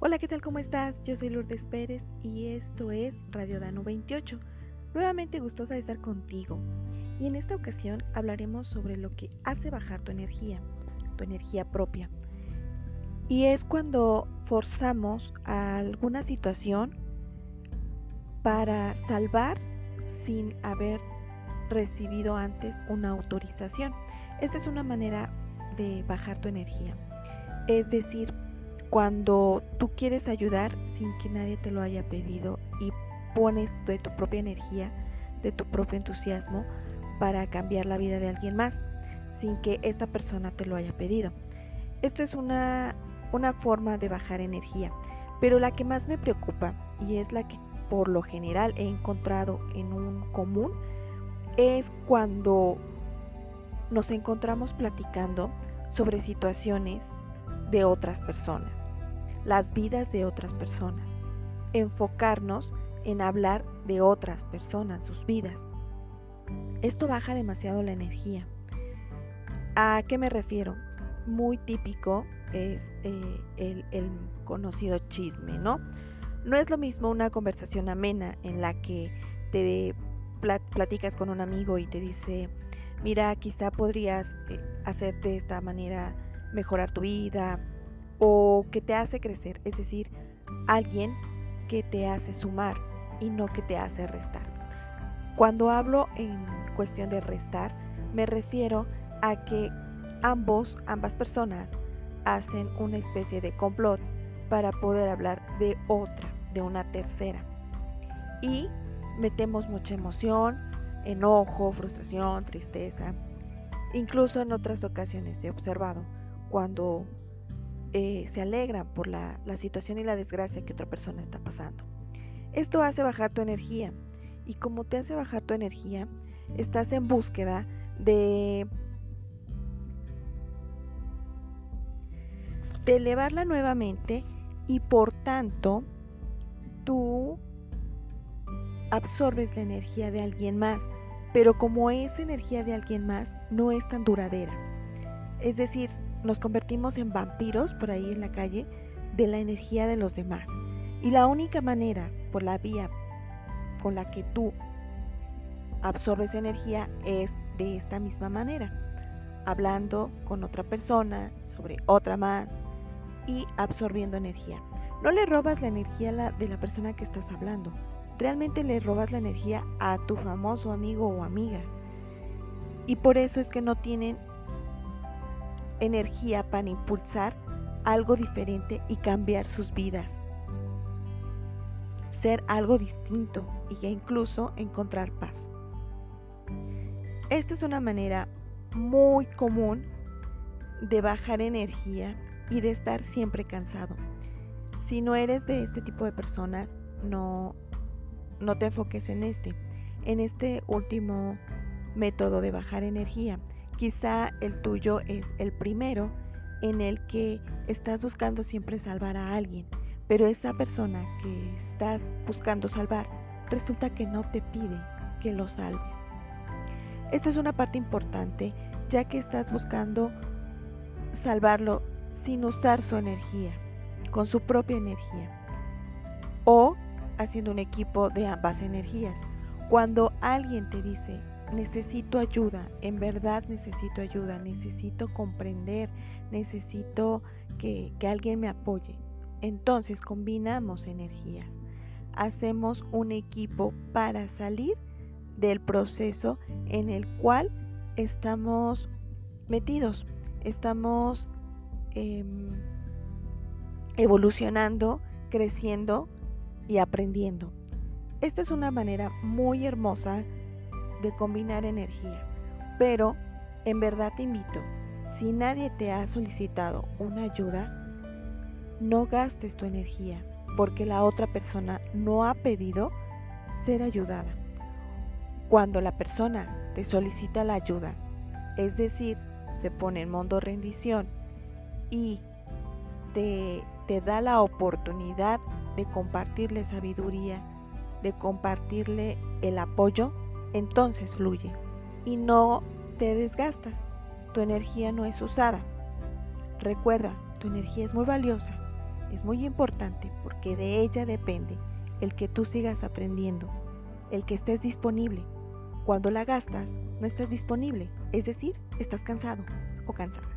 Hola, ¿qué tal? ¿Cómo estás? Yo soy Lourdes Pérez y esto es Radio Dano 28. Nuevamente gustosa de estar contigo. Y en esta ocasión hablaremos sobre lo que hace bajar tu energía, tu energía propia. Y es cuando forzamos a alguna situación para salvar sin haber recibido antes una autorización. Esta es una manera de bajar tu energía. Es decir, cuando tú quieres ayudar sin que nadie te lo haya pedido y pones de tu propia energía, de tu propio entusiasmo para cambiar la vida de alguien más, sin que esta persona te lo haya pedido. Esto es una, una forma de bajar energía, pero la que más me preocupa y es la que por lo general he encontrado en un común es cuando nos encontramos platicando sobre situaciones de otras personas, las vidas de otras personas, enfocarnos en hablar de otras personas, sus vidas. Esto baja demasiado la energía. ¿A qué me refiero? Muy típico es eh, el, el conocido chisme, ¿no? No es lo mismo una conversación amena en la que te platicas con un amigo y te dice, mira, quizá podrías eh, hacerte de esta manera mejorar tu vida o que te hace crecer, es decir, alguien que te hace sumar y no que te hace restar. Cuando hablo en cuestión de restar, me refiero a que ambos, ambas personas, hacen una especie de complot para poder hablar de otra, de una tercera. Y metemos mucha emoción, enojo, frustración, tristeza. Incluso en otras ocasiones he observado cuando eh, se alegran por la, situación y la desgracia que otra persona está pasando. Esto hace bajar tu energía y como te hace bajar tu energía, estás en búsqueda de elevarla nuevamente y por tanto tú absorbes la energía de alguien más, pero como esa energía de alguien más no es tan duradera. Es decir, nos convertimos en vampiros por ahí en la calle de la energía de los demás. Y la única manera por la vía con la que tú absorbes energía es de esta misma manera, hablando con otra persona sobre otra más y absorbiendo energía. No le robas la energía de la persona que estás hablando, realmente le robas la energía a tu famoso amigo o amiga. Y por eso es que no tienen energía para impulsar algo diferente y cambiar sus vidas. Ser algo distinto y incluso encontrar paz. Esta es una manera muy común de bajar energía y de estar siempre cansado. Si no eres de este tipo de personas, no no te enfoques en este, en este último método de bajar energía. Quizá el tuyo es el primero en el que estás buscando siempre salvar a alguien, pero esa persona que estás buscando salvar resulta que no te pide que lo salves. Esto es una parte importante ya que estás buscando salvarlo sin usar su energía, con su propia energía. O haciendo un equipo de ambas energías. Cuando alguien te dice, necesito ayuda, en verdad necesito ayuda, necesito comprender, necesito que, que alguien me apoye, entonces combinamos energías. Hacemos un equipo para salir del proceso en el cual estamos metidos, estamos em, evolucionando, creciendo y aprendiendo. Esta es una manera muy hermosa de combinar energías, pero en verdad te invito, si nadie te ha solicitado una ayuda, no gastes tu energía porque la otra persona no ha pedido ser ayudada. Cuando la persona te solicita la ayuda, es decir, se pone en modo rendición y te, te da la oportunidad de compartirle sabiduría, de compartirle el apoyo, entonces fluye y no te desgastas, tu energía no es usada. Recuerda, tu energía es muy valiosa, es muy importante porque de ella depende el que tú sigas aprendiendo, el que estés disponible. Cuando la gastas, no estás disponible, es decir, estás cansado o cansada.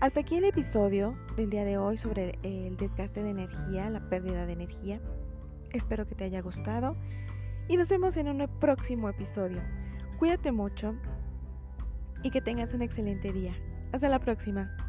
Hasta aquí el episodio del día de hoy sobre el desgaste de energía, la pérdida de energía. Espero que te haya gustado y nos vemos en un próximo episodio. Cuídate mucho y que tengas un excelente día. Hasta la próxima.